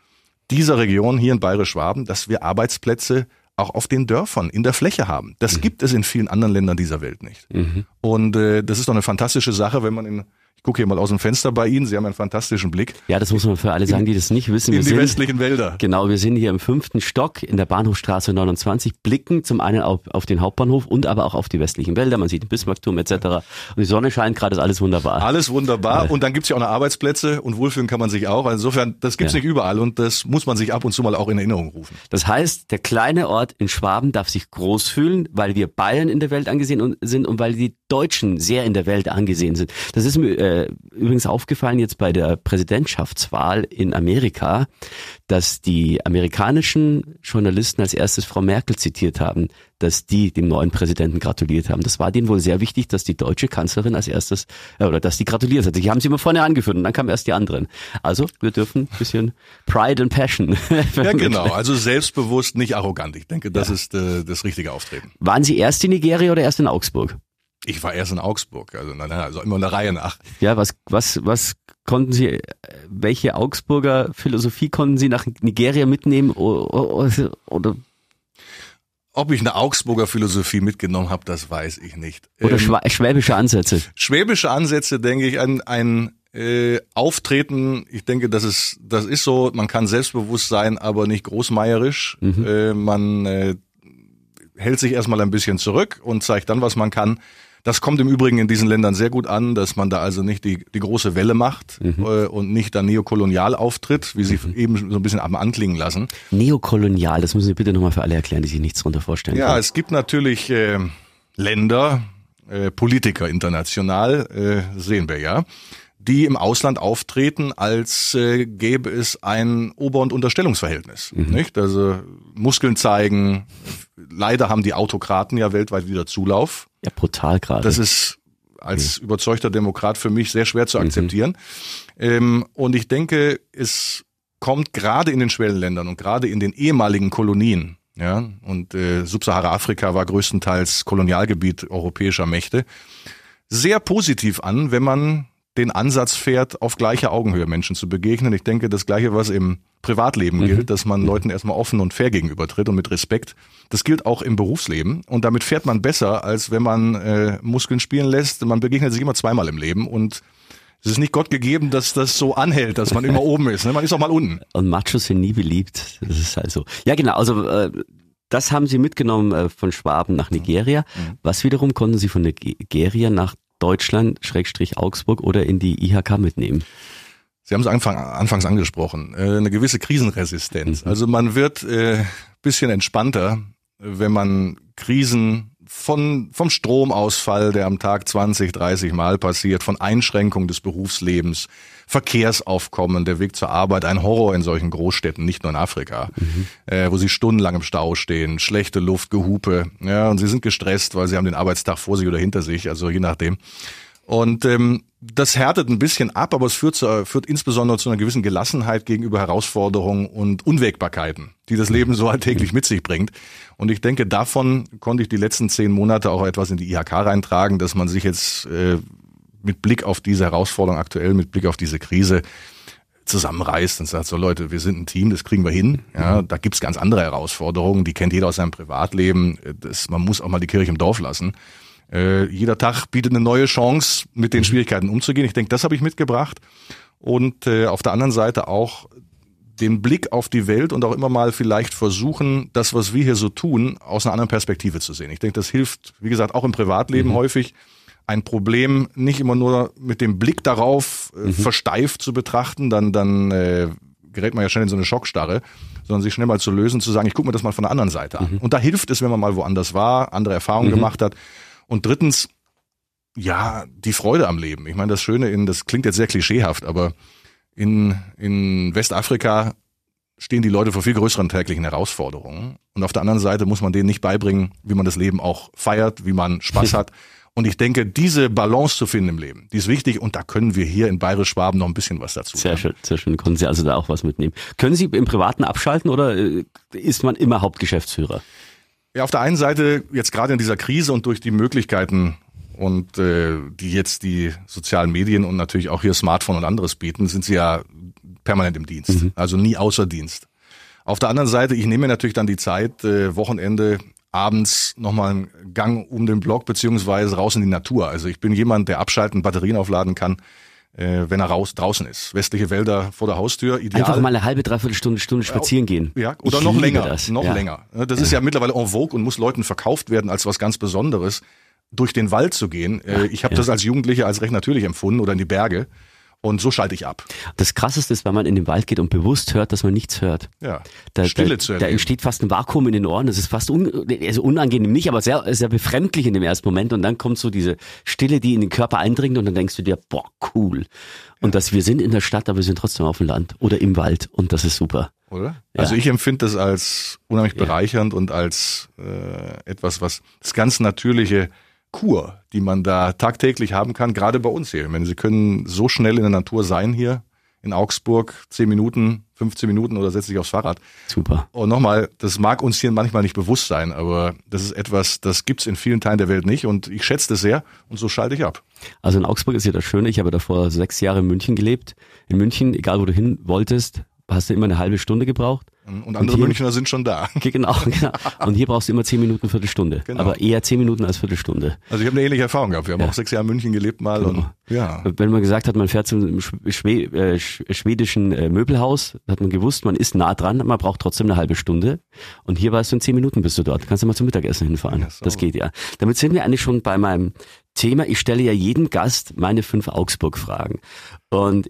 dieser Region hier in Bayerisch-Schwaben, dass wir Arbeitsplätze auch auf den Dörfern in der Fläche haben. Das mhm. gibt es in vielen anderen Ländern dieser Welt nicht. Mhm. Und äh, das ist doch eine fantastische Sache, wenn man in ich gucke hier mal aus dem Fenster bei Ihnen. Sie haben einen fantastischen Blick.
Ja, das muss man für alle sagen, die das nicht wissen.
Wir in die sind, westlichen Wälder.
Genau, wir sind hier im fünften Stock in der Bahnhofstraße 29, blicken zum einen auf, auf den Hauptbahnhof und aber auch auf die westlichen Wälder. Man sieht den Bismarckturm etc. Und die Sonne scheint gerade, ist alles wunderbar.
Alles wunderbar. Und dann gibt's ja auch noch Arbeitsplätze und wohlfühlen kann man sich auch. Also insofern, das gibt's ja. nicht überall und das muss man sich ab und zu mal auch in Erinnerung rufen.
Das heißt, der kleine Ort in Schwaben darf sich groß fühlen, weil wir Bayern in der Welt angesehen sind und weil die Deutschen sehr in der Welt angesehen sind. Das ist mir äh, übrigens aufgefallen jetzt bei der Präsidentschaftswahl in Amerika, dass die amerikanischen Journalisten als erstes Frau Merkel zitiert haben, dass die dem neuen Präsidenten gratuliert haben. Das war denen wohl sehr wichtig, dass die deutsche Kanzlerin als erstes äh, oder dass die gratuliert hat. Die haben sie immer vorne angeführt und dann kamen erst die anderen. Also wir dürfen ein bisschen Pride and Passion. [laughs]
ja genau, also selbstbewusst, nicht arrogant. Ich denke, das ja. ist äh, das richtige Auftreten.
Waren Sie erst in Nigeria oder erst in Augsburg?
Ich war erst in Augsburg, also, also immer eine Reihe nach.
Ja, was, was, was konnten Sie, welche Augsburger Philosophie konnten Sie nach Nigeria mitnehmen oder, oder
ob ich eine Augsburger Philosophie mitgenommen habe, das weiß ich nicht.
Oder ähm, schwäbische Ansätze.
Schwäbische Ansätze, denke ich, ein, ein äh, Auftreten, ich denke, das ist, das ist so, man kann selbstbewusst sein, aber nicht großmeierisch. Mhm. Äh, man äh, hält sich erstmal ein bisschen zurück und zeigt dann, was man kann. Das kommt im Übrigen in diesen Ländern sehr gut an, dass man da also nicht die, die große Welle macht mhm. äh, und nicht dann neokolonial auftritt, wie Sie mhm. eben so ein bisschen am anklingen lassen.
Neokolonial, das müssen Sie bitte nochmal für alle erklären, die sich nichts darunter vorstellen
Ja, können. es gibt natürlich äh, Länder, äh, Politiker international, äh, sehen wir ja, die im Ausland auftreten, als äh, gäbe es ein Ober- und Unterstellungsverhältnis. Mhm. Nicht? Also Muskeln zeigen. Leider haben die Autokraten ja weltweit wieder Zulauf.
Ja, brutal gerade.
Das ist als mhm. überzeugter Demokrat für mich sehr schwer zu mhm. akzeptieren. Mhm. Ähm, und ich denke, es kommt gerade in den Schwellenländern und gerade in den ehemaligen Kolonien, ja, und äh, Subsahara-Afrika war größtenteils Kolonialgebiet europäischer Mächte, sehr positiv an, wenn man den Ansatz fährt, auf gleicher Augenhöhe Menschen zu begegnen. Ich denke, das Gleiche, was im Privatleben mhm. gilt, dass man mhm. Leuten erstmal offen und fair gegenübertritt und mit Respekt. Das gilt auch im Berufsleben. Und damit fährt man besser, als wenn man äh, Muskeln spielen lässt. Man begegnet sich immer zweimal im Leben und es ist nicht Gott gegeben, dass das so anhält, dass man immer [laughs] oben ist. Ne? Man ist auch mal unten.
Und Machos sind nie beliebt. Das ist halt so. Ja, genau. Also äh, das haben Sie mitgenommen äh, von Schwaben nach Nigeria. Mhm. Was wiederum konnten Sie von Nigeria nach Deutschland, Schrägstrich Augsburg oder in die IHK mitnehmen?
Sie haben es Anfang, anfangs angesprochen, äh, eine gewisse Krisenresistenz. Mhm. Also man wird äh, bisschen entspannter, wenn man Krisen von, vom Stromausfall, der am Tag 20, 30 Mal passiert, von Einschränkung des Berufslebens, Verkehrsaufkommen, der Weg zur Arbeit, ein Horror in solchen Großstädten, nicht nur in Afrika, mhm. äh, wo sie stundenlang im Stau stehen, schlechte Luft, Gehupe, ja, und sie sind gestresst, weil sie haben den Arbeitstag vor sich oder hinter sich, also je nachdem. Und ähm, das härtet ein bisschen ab, aber es führt, zu, führt insbesondere zu einer gewissen Gelassenheit gegenüber Herausforderungen und Unwägbarkeiten, die das Leben so alltäglich mit sich bringt. Und ich denke, davon konnte ich die letzten zehn Monate auch etwas in die IHK reintragen, dass man sich jetzt äh, mit Blick auf diese Herausforderung aktuell, mit Blick auf diese Krise zusammenreißt und sagt, so Leute, wir sind ein Team, das kriegen wir hin. Ja, da gibt's ganz andere Herausforderungen, die kennt jeder aus seinem Privatleben. Das, man muss auch mal die Kirche im Dorf lassen. Äh, jeder Tag bietet eine neue Chance, mit den mhm. Schwierigkeiten umzugehen. Ich denke, das habe ich mitgebracht. Und äh, auf der anderen Seite auch den Blick auf die Welt und auch immer mal vielleicht versuchen, das, was wir hier so tun, aus einer anderen Perspektive zu sehen. Ich denke, das hilft, wie gesagt, auch im Privatleben mhm. häufig, ein Problem nicht immer nur mit dem Blick darauf äh, mhm. versteift zu betrachten, dann, dann äh, gerät man ja schnell in so eine Schockstarre, sondern sich schnell mal zu lösen, zu sagen, ich gucke mir das mal von der anderen Seite an. Mhm. Und da hilft es, wenn man mal woanders war, andere Erfahrungen mhm. gemacht hat und drittens, ja, die Freude am Leben. Ich meine, das Schöne in, das klingt jetzt sehr klischeehaft, aber in, in Westafrika stehen die Leute vor viel größeren täglichen Herausforderungen. Und auf der anderen Seite muss man denen nicht beibringen, wie man das Leben auch feiert, wie man Spaß [laughs] hat. Und ich denke, diese Balance zu finden im Leben, die ist wichtig und da können wir hier in Bayerisch-Schwaben noch ein bisschen was dazu.
Sehr schön, sehr schön. Können Sie also da auch was mitnehmen. Können Sie im Privaten abschalten oder äh, ist man immer Hauptgeschäftsführer?
Ja, auf der einen Seite jetzt gerade in dieser Krise und durch die Möglichkeiten und äh, die jetzt die sozialen Medien und natürlich auch hier Smartphone und anderes bieten, sind sie ja permanent im Dienst, mhm. also nie außer Dienst. Auf der anderen Seite, ich nehme mir natürlich dann die Zeit, äh, Wochenende abends nochmal einen Gang um den Block beziehungsweise raus in die Natur. Also ich bin jemand, der abschalten, Batterien aufladen kann, äh, wenn er raus draußen ist. Westliche Wälder vor der Haustür,
ideal. Einfach mal eine halbe, dreiviertel Stunde, Stunde spazieren gehen.
Ja, oder ich noch länger, das. noch ja. länger. Das ist ja mittlerweile en vogue und muss Leuten verkauft werden als was ganz Besonderes, durch den Wald zu gehen. Äh, ich habe ja. das als Jugendlicher als recht natürlich empfunden oder in die Berge. Und so schalte ich ab.
Das Krasseste ist, wenn man in den Wald geht und bewusst hört, dass man nichts hört.
Ja.
Da, Stille da, zu erleben. Da entsteht fast ein Vakuum in den Ohren. Das ist fast un, also unangenehm nicht, aber sehr, sehr befremdlich in dem ersten Moment. Und dann kommt so diese Stille, die in den Körper eindringt und dann denkst du dir, boah, cool. Und ja. dass wir sind in der Stadt, aber wir sind trotzdem auf dem Land oder im Wald. Und das ist super.
Oder? Ja. Also ich empfinde das als unheimlich bereichernd und als äh, etwas, was das ganz natürliche Kur, die man da tagtäglich haben kann, gerade bei uns hier. Ich meine, Sie können so schnell in der Natur sein hier in Augsburg, 10 Minuten, 15 Minuten oder setze dich aufs Fahrrad.
Super.
Und nochmal, das mag uns hier manchmal nicht bewusst sein, aber das ist etwas, das gibt's in vielen Teilen der Welt nicht und ich schätze das sehr und so schalte ich ab.
Also in Augsburg ist ja das Schöne, ich habe davor sechs Jahre in München gelebt. In München, egal wo du hin wolltest, hast du immer eine halbe Stunde gebraucht.
Und andere und hier, Münchner sind schon da. [laughs]
Genau, genau. Und hier brauchst du immer zehn Minuten, Viertelstunde. Genau. Aber eher zehn Minuten als Viertelstunde.
Also ich habe eine ähnliche Erfahrung gehabt. Wir haben ja. auch sechs Jahre in München gelebt mal. Genau. Und,
ja. Wenn man gesagt hat, man fährt zum Schwe äh, schwedischen äh, Möbelhaus, hat man gewusst, man ist nah dran, man braucht trotzdem eine halbe Stunde. Und hier weißt du, in zehn Minuten bist du dort. Kannst du mal zum Mittagessen hinfahren. Ja, so. Das geht ja. Damit sind wir eigentlich schon bei meinem Thema. Ich stelle ja jedem Gast meine fünf Augsburg-Fragen. Und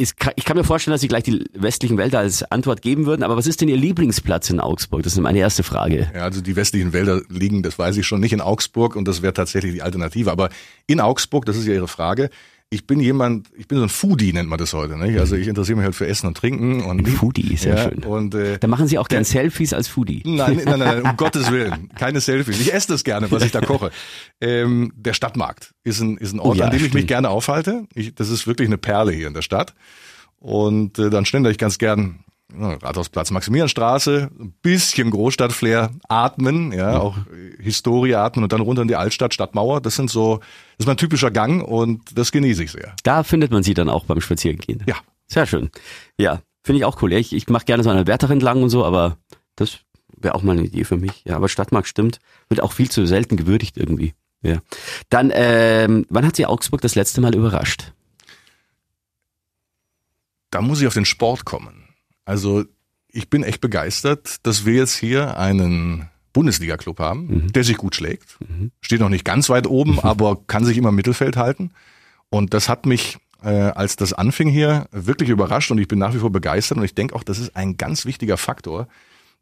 ich kann mir vorstellen, dass Sie gleich die westlichen Wälder als Antwort geben würden, aber was ist denn Ihr Lieblingsplatz in Augsburg? Das ist meine erste Frage.
Ja, also die westlichen Wälder liegen, das weiß ich schon, nicht in Augsburg und das wäre tatsächlich die Alternative. Aber in Augsburg, das ist ja Ihre Frage, ich bin jemand, ich bin so ein Foodie, nennt man das heute. Nicht? Also ich interessiere mich halt für Essen und Trinken. Und,
ein Foodie ist ja, ja schön.
Und, äh,
da machen Sie auch gern Selfies als Foodie.
Nein, nein, nein, um [laughs] Gottes Willen. Keine Selfies. Ich esse das gerne, was ich da koche. Ähm, der Stadtmarkt ist ein, ist ein Ort, oh ja, an dem stimmt. ich mich gerne aufhalte. Ich, das ist wirklich eine Perle hier in der Stadt. Und äh, dann schlendere ich ganz gern Rathausplatz, Maximilianstraße, ein bisschen Großstadtflair atmen, ja, mhm. auch Historie atmen und dann runter in die Altstadt, Stadtmauer. Das sind so, das ist mein typischer Gang und das genieße ich sehr.
Da findet man sie dann auch beim Spazierengehen.
Ja.
Sehr schön. Ja, finde ich auch cool. Ich, ich mache gerne so eine Wärter entlang und so, aber das wäre auch mal eine Idee für mich. Ja, aber Stadtmarkt stimmt, wird auch viel zu selten gewürdigt irgendwie. Ja. Dann, ähm, wann hat Sie Augsburg das letzte Mal überrascht?
da muss ich auf den Sport kommen. Also ich bin echt begeistert, dass wir jetzt hier einen Bundesliga-Club haben, mhm. der sich gut schlägt. Mhm. Steht noch nicht ganz weit oben, mhm. [laughs] aber kann sich immer im Mittelfeld halten. Und das hat mich, äh, als das anfing hier, wirklich überrascht und ich bin nach wie vor begeistert. Und ich denke auch, das ist ein ganz wichtiger Faktor.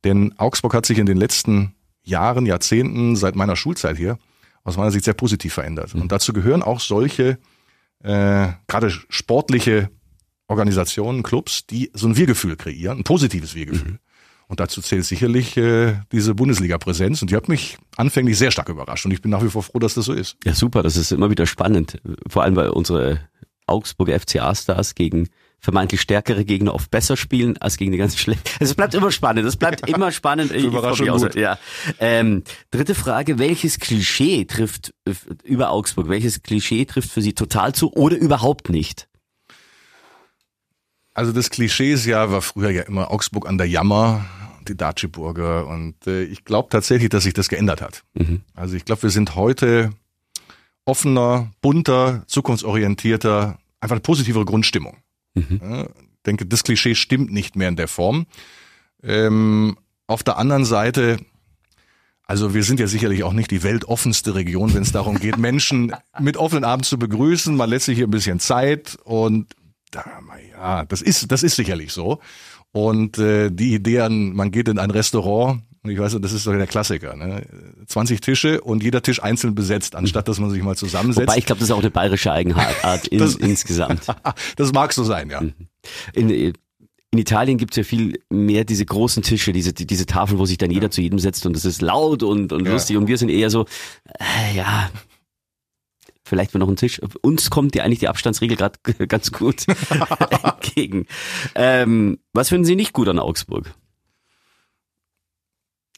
Denn Augsburg hat sich in den letzten Jahren, Jahrzehnten, seit meiner Schulzeit hier, aus meiner Sicht sehr positiv verändert. Mhm. Und dazu gehören auch solche, äh, gerade sportliche Organisationen, Clubs, die so ein Wir-Gefühl kreieren, ein positives Wir-Gefühl. Mhm. Und dazu zählt sicherlich äh, diese Bundesliga-Präsenz und die hat mich anfänglich sehr stark überrascht und ich bin nach wie vor froh, dass das so ist.
Ja, super, das ist immer wieder spannend, vor allem weil unsere Augsburger FCA-Stars gegen vermeintlich stärkere Gegner oft besser spielen als gegen die ganz schlechten. Also es bleibt immer spannend, es bleibt [laughs] immer spannend.
Überraschung gut.
Ja. Ähm, dritte Frage, welches Klischee trifft äh, über Augsburg, welches Klischee trifft für Sie total zu oder überhaupt nicht?
Also das Klischee ist ja, war früher ja immer Augsburg an der Jammer, die Datschiburger und äh, ich glaube tatsächlich, dass sich das geändert hat. Mhm. Also ich glaube, wir sind heute offener, bunter, zukunftsorientierter, einfach eine positivere Grundstimmung. Mhm. Ja, ich denke, das Klischee stimmt nicht mehr in der Form. Ähm, auf der anderen Seite, also wir sind ja sicherlich auch nicht die weltoffenste Region, wenn es darum geht, [laughs] Menschen mit offenen Armen zu begrüßen. Man lässt sich hier ein bisschen Zeit und da, ja, das ist, das ist sicherlich so. Und äh, die Idee an, man geht in ein Restaurant, und ich weiß, das ist doch der Klassiker, ne? 20 Tische und jeder Tisch einzeln besetzt, anstatt dass man sich mal zusammensetzt.
Wobei ich glaube, das ist auch eine bayerische Eigenart [laughs] in, das, insgesamt. [laughs]
das mag so sein, ja. Mhm.
In, in Italien gibt's ja viel mehr diese großen Tische, diese, diese Tafeln, wo sich dann jeder ja. zu jedem setzt und das ist laut und, und ja. lustig und wir sind eher so, äh, ja, vielleicht mal noch einen Tisch. Uns kommt ja eigentlich die Abstandsregel gerade [laughs] ganz gut [laughs] entgegen. Ähm, was finden Sie nicht gut an Augsburg?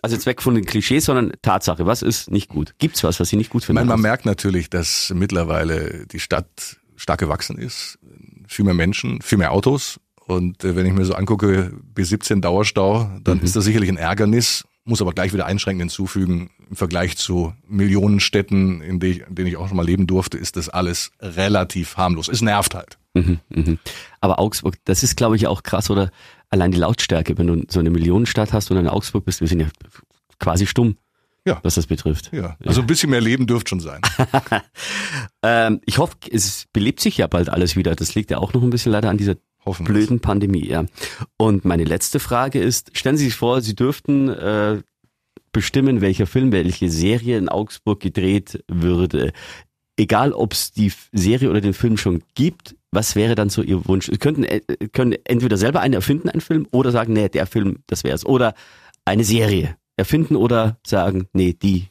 Also jetzt weg von den Klischees, sondern Tatsache. Was ist nicht gut? Gibt's was, was Sie nicht gut finden?
meine, man merkt natürlich, dass mittlerweile die Stadt stark gewachsen ist. Viel mehr Menschen, viel mehr Autos. Und äh, wenn ich mir so angucke, B17 Dauerstau, dann ist das sicherlich ein Ärgernis, muss aber gleich wieder einschränkend hinzufügen, im Vergleich zu Millionen Städten, in denen ich, in denen ich auch schon mal leben durfte, ist das alles relativ harmlos. Es nervt halt.
Mhm, mhm. Aber Augsburg, das ist glaube ich auch krass, oder allein die Lautstärke, wenn du so eine Millionenstadt hast und in Augsburg bist, wir sind ja quasi stumm,
Ja.
was das betrifft.
Ja, also ein bisschen mehr Leben dürfte schon sein. [laughs]
Ähm, ich hoffe, es belebt sich ja bald alles wieder. Das liegt ja auch noch ein bisschen leider an dieser
Hoffen
blöden Pandemie, ja. Und meine letzte Frage ist, stellen Sie sich vor, Sie dürften äh, bestimmen, welcher Film, welche Serie in Augsburg gedreht würde. Egal, ob es die Serie oder den Film schon gibt, was wäre dann so Ihr Wunsch? Sie könnten äh, können entweder selber einen erfinden, einen Film, oder sagen, nee, der Film, das wär's. Oder eine Serie erfinden oder sagen, nee, die.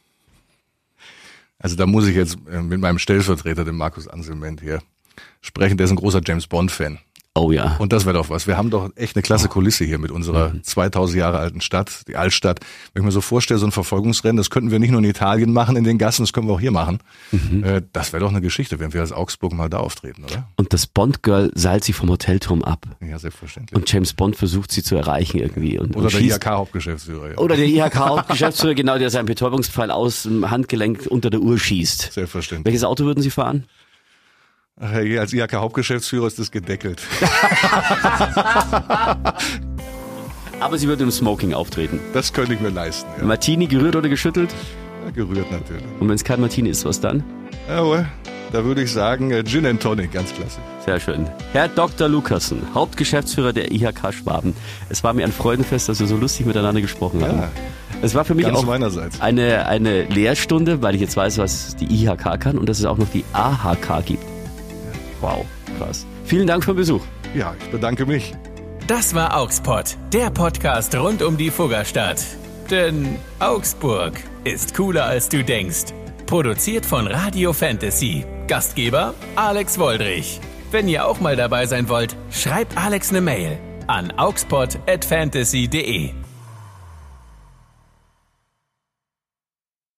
Also da muss ich jetzt äh, mit meinem Stellvertreter, dem Markus Anselment hier, sprechen. Der ist ein großer James Bond-Fan.
Oh ja.
Und das wäre doch was. Wir haben doch echt eine klasse Kulisse hier mit unserer 2000 Jahre alten Stadt, die Altstadt. Wenn ich mir so vorstelle, so ein Verfolgungsrennen, das könnten wir nicht nur in Italien machen, in den Gassen, das können wir auch hier machen. Äh, Das wäre doch eine Geschichte, wenn wir als Augsburg mal da auftreten, oder?
Und das Bond-Girl seilt sie vom Hotelturm ab.
Ja, selbstverständlich.
Und James Bond versucht sie zu erreichen irgendwie. Und,
oder
und
der IHK-Hauptgeschäftsführer. Ja.
Oder der IHK-Geschäftsführer, genau, der seinen Betäubungspfeil aus dem Handgelenk unter der Uhr schießt.
Selbstverständlich.
Welches Auto würden Sie fahren?
Als IHK-Hauptgeschäftsführer ist das gedeckelt. [laughs]
Aber Sie würden im Smoking auftreten.
Das könnte ich mir leisten. Ja.
Martini gerührt oder geschüttelt?
Gerührt natürlich.
Und wenn es kein Martini ist, was dann?
Jawohl. Da würde ich sagen, äh, Gin and Tonic, ganz klasse.
Sehr schön. Herr Dr. Lukassen, Hauptgeschäftsführer der IHK Schwaben. Es war mir ein Freudenfest, dass wir so lustig miteinander gesprochen haben.
Ja.
Es war für mich
Ganz
auch
meinerseits.
eine, eine Lehrstunde, weil ich jetzt weiß, was die IHK kann und dass es auch noch die AHK gibt. Wow, krass. Vielen Dank für den Besuch.
Ja, ich bedanke mich.
Das war Augspot, der Podcast rund um die Fuggerstadt. Denn Augsburg ist cooler als du denkst. Produziert von Radio Fantasy. Gastgeber Alex Woldrich. Wenn ihr auch mal dabei sein wollt, schreibt Alex eine Mail an augspot@fantasy.de.